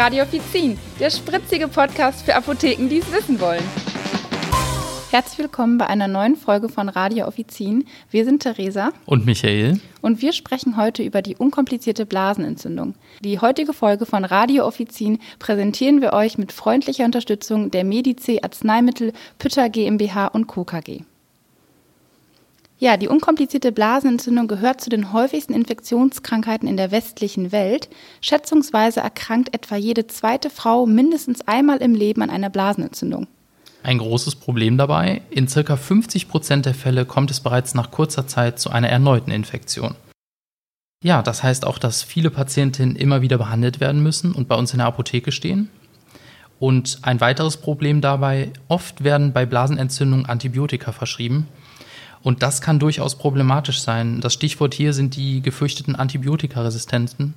Radio Offizin, der spritzige Podcast für Apotheken, die es wissen wollen. Herzlich willkommen bei einer neuen Folge von Radio Offizin. Wir sind Theresa und Michael und wir sprechen heute über die unkomplizierte Blasenentzündung. Die heutige Folge von Radio Offizin präsentieren wir euch mit freundlicher Unterstützung der Medice Arzneimittel Pütter GmbH und Co. KG. Ja, die unkomplizierte Blasenentzündung gehört zu den häufigsten Infektionskrankheiten in der westlichen Welt. Schätzungsweise erkrankt etwa jede zweite Frau mindestens einmal im Leben an einer Blasenentzündung. Ein großes Problem dabei, in circa 50 Prozent der Fälle kommt es bereits nach kurzer Zeit zu einer erneuten Infektion. Ja, das heißt auch, dass viele Patientinnen immer wieder behandelt werden müssen und bei uns in der Apotheke stehen. Und ein weiteres Problem dabei, oft werden bei Blasenentzündungen Antibiotika verschrieben, und das kann durchaus problematisch sein. Das Stichwort hier sind die gefürchteten Antibiotikaresistenzen,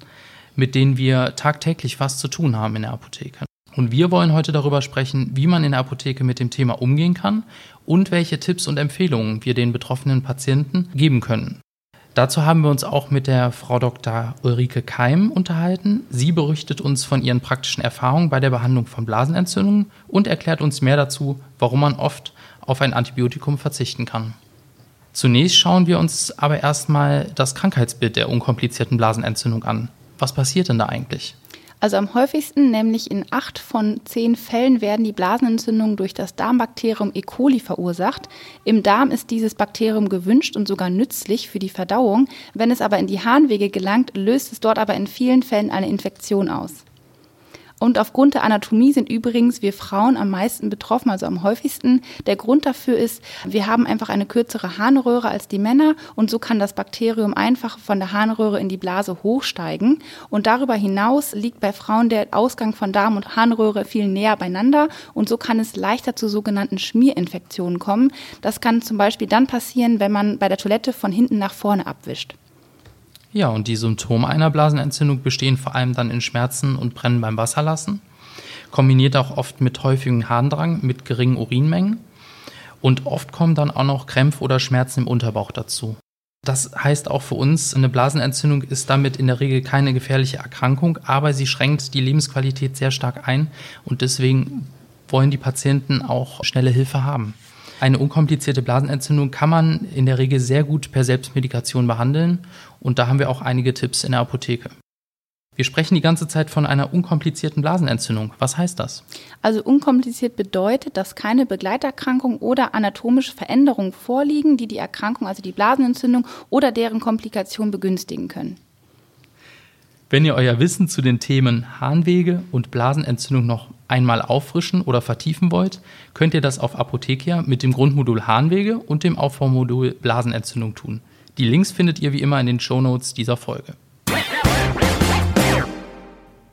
mit denen wir tagtäglich was zu tun haben in der Apotheke. Und wir wollen heute darüber sprechen, wie man in der Apotheke mit dem Thema umgehen kann und welche Tipps und Empfehlungen wir den betroffenen Patienten geben können. Dazu haben wir uns auch mit der Frau Dr. Ulrike Keim unterhalten. Sie berichtet uns von ihren praktischen Erfahrungen bei der Behandlung von Blasenentzündungen und erklärt uns mehr dazu, warum man oft auf ein Antibiotikum verzichten kann. Zunächst schauen wir uns aber erstmal das Krankheitsbild der unkomplizierten Blasenentzündung an. Was passiert denn da eigentlich? Also am häufigsten, nämlich in acht von zehn Fällen, werden die Blasenentzündungen durch das Darmbakterium E. coli verursacht. Im Darm ist dieses Bakterium gewünscht und sogar nützlich für die Verdauung. Wenn es aber in die Harnwege gelangt, löst es dort aber in vielen Fällen eine Infektion aus. Und aufgrund der Anatomie sind übrigens wir Frauen am meisten betroffen, also am häufigsten. Der Grund dafür ist, wir haben einfach eine kürzere Harnröhre als die Männer und so kann das Bakterium einfach von der Harnröhre in die Blase hochsteigen. Und darüber hinaus liegt bei Frauen der Ausgang von Darm und Harnröhre viel näher beieinander und so kann es leichter zu sogenannten Schmierinfektionen kommen. Das kann zum Beispiel dann passieren, wenn man bei der Toilette von hinten nach vorne abwischt. Ja, und die Symptome einer Blasenentzündung bestehen vor allem dann in Schmerzen und Brennen beim Wasserlassen, kombiniert auch oft mit häufigem Harndrang, mit geringen Urinmengen und oft kommen dann auch noch Krämpfe oder Schmerzen im Unterbauch dazu. Das heißt auch für uns, eine Blasenentzündung ist damit in der Regel keine gefährliche Erkrankung, aber sie schränkt die Lebensqualität sehr stark ein und deswegen wollen die Patienten auch schnelle Hilfe haben. Eine unkomplizierte Blasenentzündung kann man in der Regel sehr gut per Selbstmedikation behandeln und da haben wir auch einige Tipps in der Apotheke. Wir sprechen die ganze Zeit von einer unkomplizierten Blasenentzündung. Was heißt das? Also unkompliziert bedeutet, dass keine Begleiterkrankung oder anatomische Veränderungen vorliegen, die die Erkrankung, also die Blasenentzündung oder deren Komplikation begünstigen können. Wenn ihr euer Wissen zu den Themen Harnwege und Blasenentzündung noch einmal auffrischen oder vertiefen wollt, könnt ihr das auf Apothekia mit dem Grundmodul Harnwege und dem Aufbaumodul Blasenentzündung tun. Die Links findet ihr wie immer in den Shownotes dieser Folge.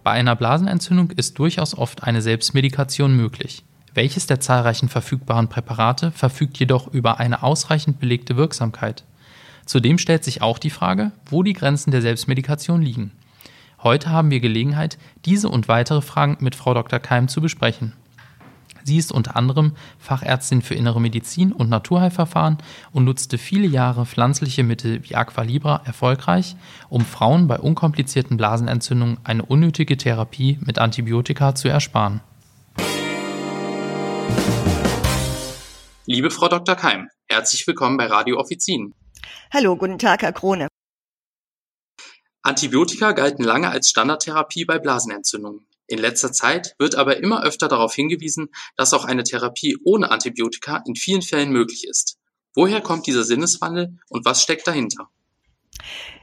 Bei einer Blasenentzündung ist durchaus oft eine Selbstmedikation möglich. Welches der zahlreichen verfügbaren Präparate verfügt jedoch über eine ausreichend belegte Wirksamkeit? Zudem stellt sich auch die Frage, wo die Grenzen der Selbstmedikation liegen. Heute haben wir Gelegenheit, diese und weitere Fragen mit Frau Dr. Keim zu besprechen. Sie ist unter anderem Fachärztin für Innere Medizin und Naturheilverfahren und nutzte viele Jahre pflanzliche Mittel wie Aqualibra erfolgreich, um Frauen bei unkomplizierten Blasenentzündungen eine unnötige Therapie mit Antibiotika zu ersparen. Liebe Frau Dr. Keim, herzlich willkommen bei Radio Offizin. Hallo, guten Tag, Herr Krone. Antibiotika galten lange als Standardtherapie bei Blasenentzündungen. In letzter Zeit wird aber immer öfter darauf hingewiesen, dass auch eine Therapie ohne Antibiotika in vielen Fällen möglich ist. Woher kommt dieser Sinneswandel und was steckt dahinter?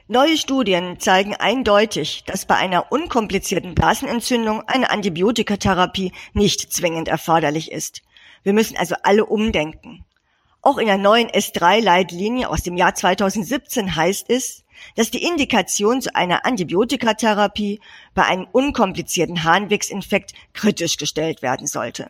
Neue Studien zeigen eindeutig, dass bei einer unkomplizierten Blasenentzündung eine Antibiotikatherapie nicht zwingend erforderlich ist. Wir müssen also alle umdenken. Auch in der neuen S3-Leitlinie aus dem Jahr 2017 heißt es, dass die Indikation zu einer Antibiotikatherapie bei einem unkomplizierten Harnwegsinfekt kritisch gestellt werden sollte.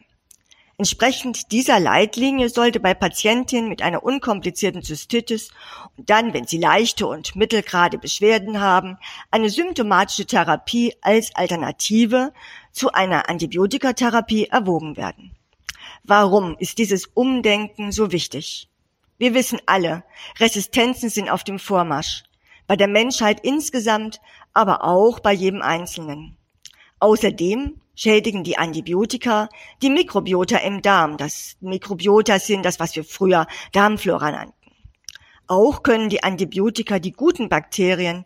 Entsprechend dieser Leitlinie sollte bei Patientinnen mit einer unkomplizierten Zystitis und dann, wenn sie leichte und mittelgrade Beschwerden haben, eine symptomatische Therapie als Alternative zu einer Antibiotikatherapie erwogen werden. Warum ist dieses Umdenken so wichtig? Wir wissen alle, Resistenzen sind auf dem Vormarsch bei der Menschheit insgesamt, aber auch bei jedem Einzelnen. Außerdem schädigen die Antibiotika die Mikrobiota im Darm. Das Mikrobiota sind das, was wir früher Darmflora nannten. Auch können die Antibiotika die guten Bakterien,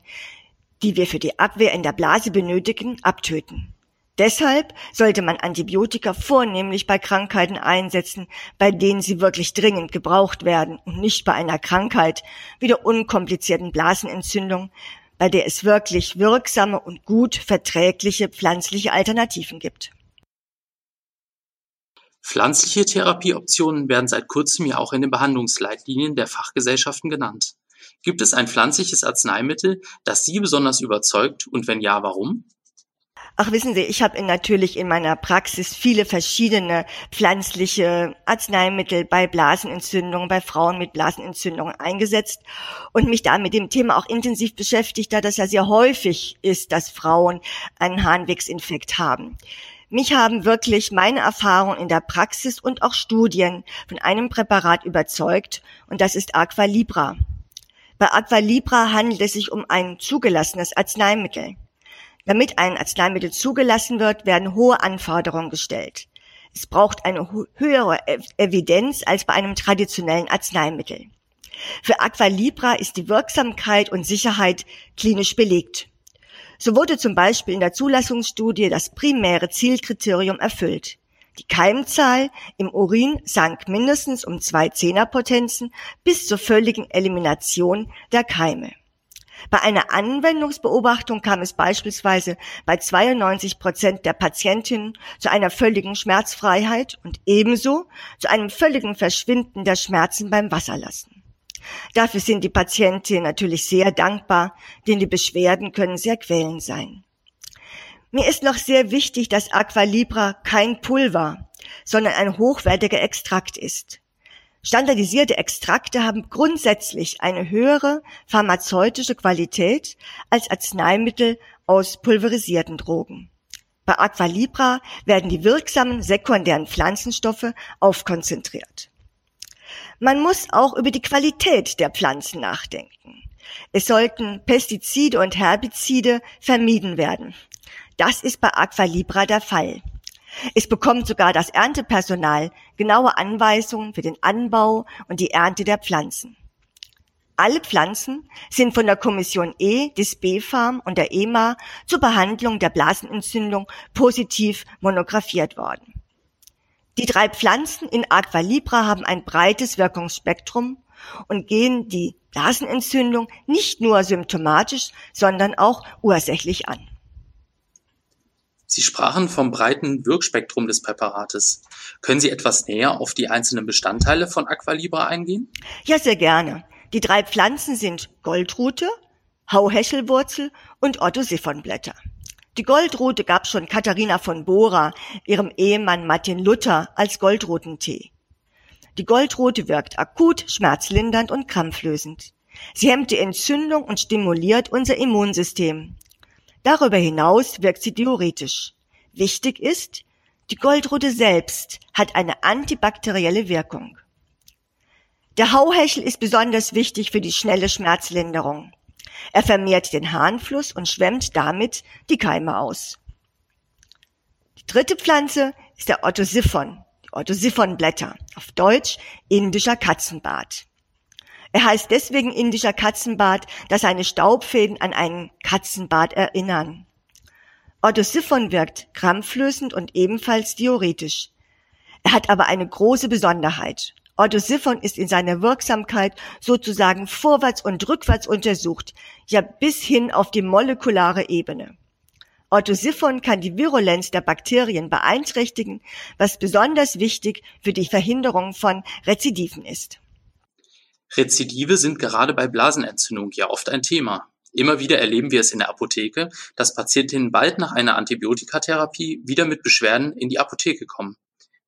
die wir für die Abwehr in der Blase benötigen, abtöten. Deshalb sollte man Antibiotika vornehmlich bei Krankheiten einsetzen, bei denen sie wirklich dringend gebraucht werden und nicht bei einer Krankheit wie der unkomplizierten Blasenentzündung, bei der es wirklich wirksame und gut verträgliche pflanzliche Alternativen gibt. Pflanzliche Therapieoptionen werden seit kurzem ja auch in den Behandlungsleitlinien der Fachgesellschaften genannt. Gibt es ein pflanzliches Arzneimittel, das Sie besonders überzeugt und wenn ja, warum? Ach, wissen Sie, ich habe natürlich in meiner Praxis viele verschiedene pflanzliche Arzneimittel bei Blasenentzündungen, bei Frauen mit Blasenentzündungen eingesetzt und mich da mit dem Thema auch intensiv beschäftigt, da das ja sehr häufig ist, dass Frauen einen Harnwegsinfekt haben. Mich haben wirklich meine Erfahrungen in der Praxis und auch Studien von einem Präparat überzeugt und das ist Aqualibra. Bei Aqualibra handelt es sich um ein zugelassenes Arzneimittel. Damit ein Arzneimittel zugelassen wird, werden hohe Anforderungen gestellt. Es braucht eine höhere Evidenz als bei einem traditionellen Arzneimittel. Für Aqualibra ist die Wirksamkeit und Sicherheit klinisch belegt. So wurde zum Beispiel in der Zulassungsstudie das primäre Zielkriterium erfüllt. Die Keimzahl im Urin sank mindestens um zwei Zehnerpotenzen bis zur völligen Elimination der Keime. Bei einer Anwendungsbeobachtung kam es beispielsweise bei 92 Prozent der Patientinnen zu einer völligen Schmerzfreiheit und ebenso zu einem völligen Verschwinden der Schmerzen beim Wasserlassen. Dafür sind die Patientinnen natürlich sehr dankbar, denn die Beschwerden können sehr quälend sein. Mir ist noch sehr wichtig, dass Aqualibra kein Pulver, sondern ein hochwertiger Extrakt ist. Standardisierte Extrakte haben grundsätzlich eine höhere pharmazeutische Qualität als Arzneimittel aus pulverisierten Drogen. Bei Aqualibra werden die wirksamen sekundären Pflanzenstoffe aufkonzentriert. Man muss auch über die Qualität der Pflanzen nachdenken. Es sollten Pestizide und Herbizide vermieden werden. Das ist bei Aqualibra der Fall. Es bekommt sogar das Erntepersonal genaue Anweisungen für den Anbau und die Ernte der Pflanzen. Alle Pflanzen sind von der Kommission E des B-Farm und der EMA zur Behandlung der Blasenentzündung positiv monografiert worden. Die drei Pflanzen in Aqualibra haben ein breites Wirkungsspektrum und gehen die Blasenentzündung nicht nur symptomatisch, sondern auch ursächlich an. Sie sprachen vom breiten Wirkspektrum des Präparates. Können Sie etwas näher auf die einzelnen Bestandteile von Aqualibra eingehen? Ja, sehr gerne. Die drei Pflanzen sind Goldrute, Hauhechelwurzel und Otto-Siphonblätter. Die Goldrute gab schon Katharina von Bora, ihrem Ehemann Martin Luther, als Goldrutentee. Die Goldrute wirkt akut, schmerzlindernd und krampflösend. Sie hemmt die Entzündung und stimuliert unser Immunsystem. Darüber hinaus wirkt sie diuretisch. Wichtig ist, die Goldrute selbst hat eine antibakterielle Wirkung. Der Hauhechel ist besonders wichtig für die schnelle Schmerzlinderung. Er vermehrt den Harnfluss und schwemmt damit die Keime aus. Die dritte Pflanze ist der Ottosiphon, die Ottosiphonblätter, auf Deutsch indischer Katzenbart. Er heißt deswegen indischer Katzenbart, da seine Staubfäden an einen Katzenbart erinnern. Orthosiphon wirkt krampflösend und ebenfalls diuretisch. Er hat aber eine große Besonderheit. Orthosiphon ist in seiner Wirksamkeit sozusagen vorwärts und rückwärts untersucht, ja bis hin auf die molekulare Ebene. Orthosiphon kann die Virulenz der Bakterien beeinträchtigen, was besonders wichtig für die Verhinderung von Rezidiven ist. Rezidive sind gerade bei Blasenentzündung ja oft ein Thema. Immer wieder erleben wir es in der Apotheke, dass Patientinnen bald nach einer Antibiotikatherapie wieder mit Beschwerden in die Apotheke kommen.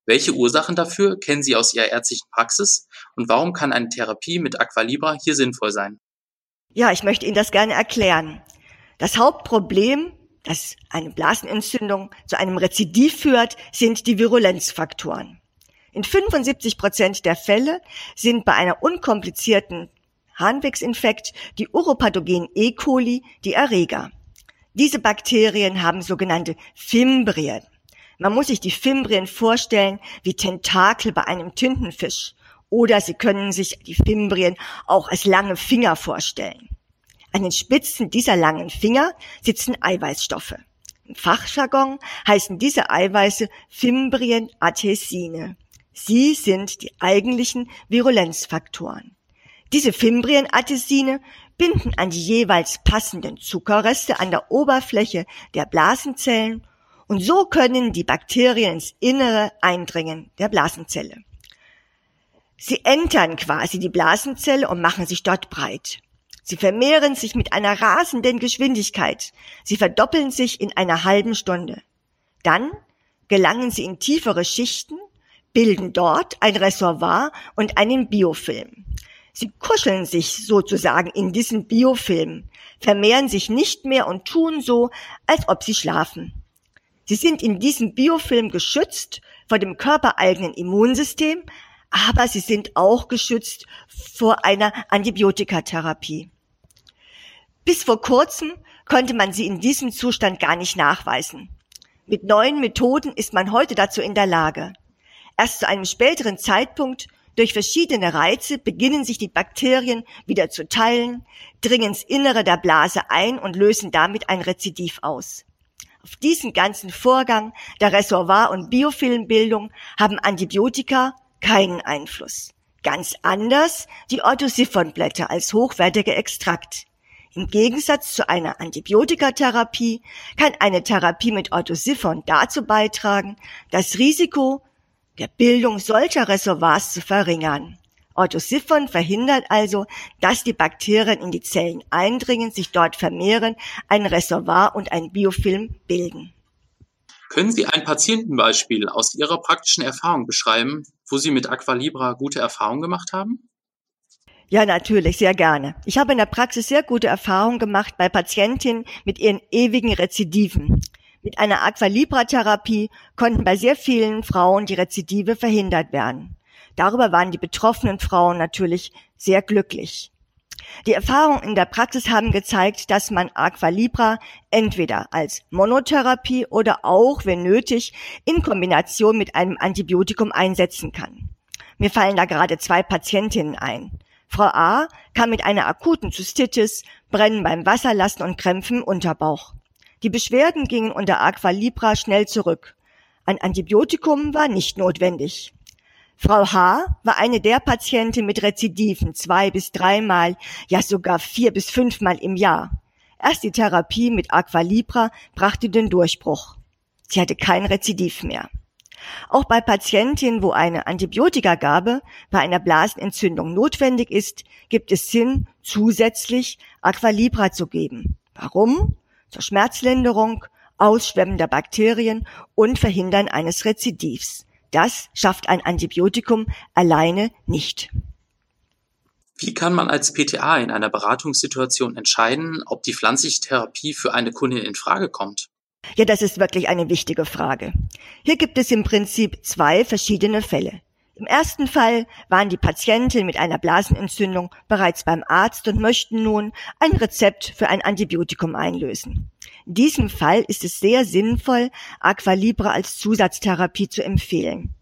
Welche Ursachen dafür kennen Sie aus Ihrer ärztlichen Praxis und warum kann eine Therapie mit Aqualibra hier sinnvoll sein? Ja, ich möchte Ihnen das gerne erklären. Das Hauptproblem, das eine Blasenentzündung zu einem Rezidiv führt, sind die Virulenzfaktoren. In 75 Prozent der Fälle sind bei einer unkomplizierten Harnwegsinfekt die Uropathogenen E. coli die Erreger. Diese Bakterien haben sogenannte Fimbrien. Man muss sich die Fimbrien vorstellen wie Tentakel bei einem Tintenfisch. Oder Sie können sich die Fimbrien auch als lange Finger vorstellen. An den Spitzen dieser langen Finger sitzen Eiweißstoffe. Im Fachjargon heißen diese Eiweiße Fimbrien-Adhesine. Sie sind die eigentlichen Virulenzfaktoren. Diese Fimbrien-Adhesine binden an die jeweils passenden Zuckerreste an der Oberfläche der Blasenzellen und so können die Bakterien ins Innere eindringen der Blasenzelle. Sie entern quasi die Blasenzelle und machen sich dort breit. Sie vermehren sich mit einer rasenden Geschwindigkeit. Sie verdoppeln sich in einer halben Stunde. Dann gelangen sie in tiefere Schichten, bilden dort ein Reservoir und einen Biofilm. Sie kuscheln sich sozusagen in diesen Biofilm, vermehren sich nicht mehr und tun so, als ob sie schlafen. Sie sind in diesem Biofilm geschützt vor dem körpereigenen Immunsystem, aber sie sind auch geschützt vor einer Antibiotikatherapie. Bis vor kurzem konnte man sie in diesem Zustand gar nicht nachweisen. Mit neuen Methoden ist man heute dazu in der Lage. Erst zu einem späteren Zeitpunkt durch verschiedene Reize beginnen sich die Bakterien wieder zu teilen, dringen ins Innere der Blase ein und lösen damit ein Rezidiv aus. Auf diesen ganzen Vorgang der Reservoir- und Biofilmbildung haben Antibiotika keinen Einfluss. Ganz anders die Orthosiphonblätter als hochwertiger Extrakt. Im Gegensatz zu einer Antibiotikatherapie kann eine Therapie mit Orthosiphon dazu beitragen, das Risiko der Bildung solcher Reservoirs zu verringern. Orthosiphon verhindert also, dass die Bakterien in die Zellen eindringen, sich dort vermehren, ein Reservoir und ein Biofilm bilden. Können Sie ein Patientenbeispiel aus Ihrer praktischen Erfahrung beschreiben, wo Sie mit Aqualibra gute Erfahrungen gemacht haben? Ja, natürlich, sehr gerne. Ich habe in der Praxis sehr gute Erfahrungen gemacht bei Patientinnen mit ihren ewigen Rezidiven. Mit einer Aqualibra-Therapie konnten bei sehr vielen Frauen die Rezidive verhindert werden. Darüber waren die betroffenen Frauen natürlich sehr glücklich. Die Erfahrungen in der Praxis haben gezeigt, dass man Aqualibra entweder als Monotherapie oder auch, wenn nötig, in Kombination mit einem Antibiotikum einsetzen kann. Mir fallen da gerade zwei Patientinnen ein. Frau A kam mit einer akuten Zystitis, Brennen beim Wasserlassen und Krämpfen im Unterbauch. Die Beschwerden gingen unter Aqualibra schnell zurück. Ein Antibiotikum war nicht notwendig. Frau H. war eine der Patienten mit Rezidiven zwei bis dreimal, ja sogar vier bis fünfmal im Jahr. Erst die Therapie mit Aqualibra brachte den Durchbruch. Sie hatte kein Rezidiv mehr. Auch bei Patientinnen, wo eine Antibiotikagabe bei einer Blasenentzündung notwendig ist, gibt es Sinn, zusätzlich Aqualibra zu geben. Warum? Zur Schmerzlinderung, Ausschwemmen der Bakterien und Verhindern eines Rezidivs. Das schafft ein Antibiotikum alleine nicht. Wie kann man als PTA in einer Beratungssituation entscheiden, ob die pflanzliche Therapie für eine Kundin in Frage kommt? Ja, das ist wirklich eine wichtige Frage. Hier gibt es im Prinzip zwei verschiedene Fälle. Im ersten Fall waren die Patienten mit einer Blasenentzündung bereits beim Arzt und möchten nun ein Rezept für ein Antibiotikum einlösen. In diesem Fall ist es sehr sinnvoll, Aqualibra als Zusatztherapie zu empfehlen.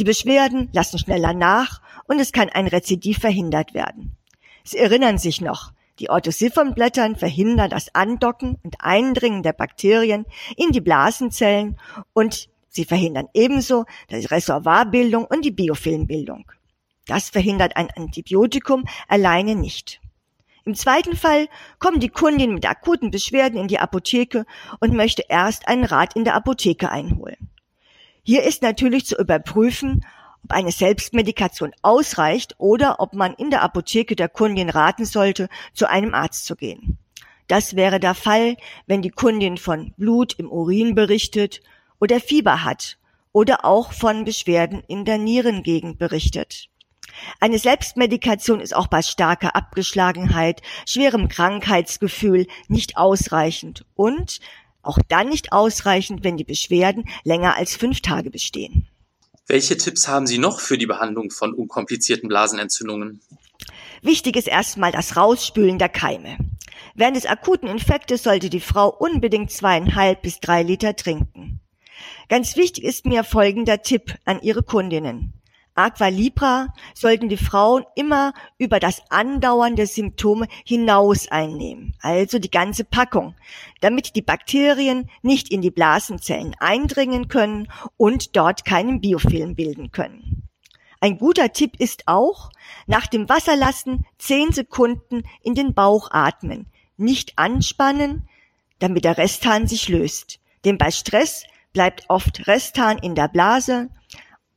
Die Beschwerden lassen schneller nach und es kann ein Rezidiv verhindert werden. Sie erinnern sich noch, die Orthosiphonblättern verhindern das Andocken und Eindringen der Bakterien in die Blasenzellen und Sie verhindern ebenso die Reservoirbildung und die Biofilmbildung. Das verhindert ein Antibiotikum alleine nicht. Im zweiten Fall kommt die Kundin mit akuten Beschwerden in die Apotheke und möchte erst einen Rat in der Apotheke einholen. Hier ist natürlich zu überprüfen, ob eine Selbstmedikation ausreicht oder ob man in der Apotheke der Kundin raten sollte, zu einem Arzt zu gehen. Das wäre der Fall, wenn die Kundin von Blut im Urin berichtet oder Fieber hat oder auch von Beschwerden in der Nierengegend berichtet. Eine Selbstmedikation ist auch bei starker Abgeschlagenheit, schwerem Krankheitsgefühl nicht ausreichend und auch dann nicht ausreichend, wenn die Beschwerden länger als fünf Tage bestehen. Welche Tipps haben Sie noch für die Behandlung von unkomplizierten Blasenentzündungen? Wichtig ist erstmal das Rausspülen der Keime. Während des akuten Infektes sollte die Frau unbedingt zweieinhalb bis drei Liter trinken. Ganz wichtig ist mir folgender Tipp an Ihre Kundinnen. Aqua Libra sollten die Frauen immer über das Andauern der Symptome hinaus einnehmen, also die ganze Packung, damit die Bakterien nicht in die Blasenzellen eindringen können und dort keinen Biofilm bilden können. Ein guter Tipp ist auch, nach dem Wasserlassen zehn Sekunden in den Bauch atmen, nicht anspannen, damit der Resthahn sich löst. Denn bei Stress bleibt oft Resthahn in der Blase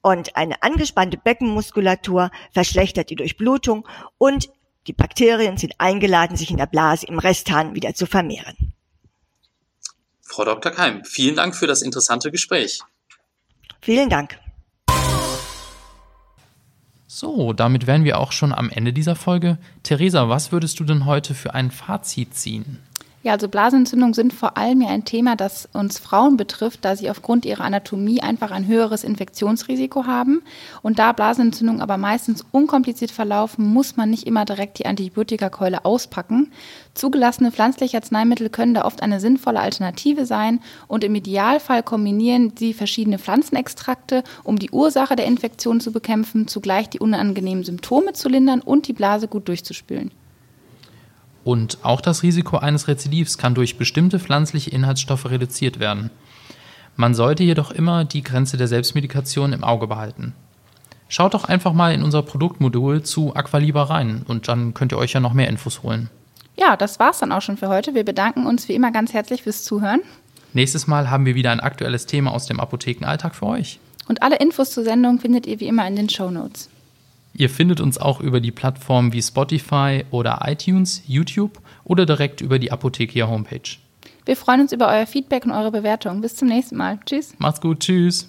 und eine angespannte Beckenmuskulatur verschlechtert die Durchblutung und die Bakterien sind eingeladen, sich in der Blase im Resthahn wieder zu vermehren. Frau Dr. Keim, vielen Dank für das interessante Gespräch. Vielen Dank. So, damit wären wir auch schon am Ende dieser Folge. Theresa, was würdest du denn heute für ein Fazit ziehen? Ja, also Blasenentzündungen sind vor allem ja ein Thema, das uns Frauen betrifft, da sie aufgrund ihrer Anatomie einfach ein höheres Infektionsrisiko haben. Und da Blasenentzündungen aber meistens unkompliziert verlaufen, muss man nicht immer direkt die Antibiotikakeule auspacken. Zugelassene pflanzliche Arzneimittel können da oft eine sinnvolle Alternative sein und im Idealfall kombinieren sie verschiedene Pflanzenextrakte, um die Ursache der Infektion zu bekämpfen, zugleich die unangenehmen Symptome zu lindern und die Blase gut durchzuspülen. Und auch das Risiko eines Rezidivs kann durch bestimmte pflanzliche Inhaltsstoffe reduziert werden. Man sollte jedoch immer die Grenze der Selbstmedikation im Auge behalten. Schaut doch einfach mal in unser Produktmodul zu Aqualiba rein und dann könnt ihr euch ja noch mehr Infos holen. Ja, das war's dann auch schon für heute. Wir bedanken uns wie immer ganz herzlich fürs Zuhören. Nächstes Mal haben wir wieder ein aktuelles Thema aus dem Apothekenalltag für euch. Und alle Infos zur Sendung findet ihr wie immer in den Show Notes. Ihr findet uns auch über die Plattformen wie Spotify oder iTunes, YouTube oder direkt über die Apothekia Homepage. Wir freuen uns über euer Feedback und eure Bewertung. Bis zum nächsten Mal. Tschüss. Macht's gut. Tschüss.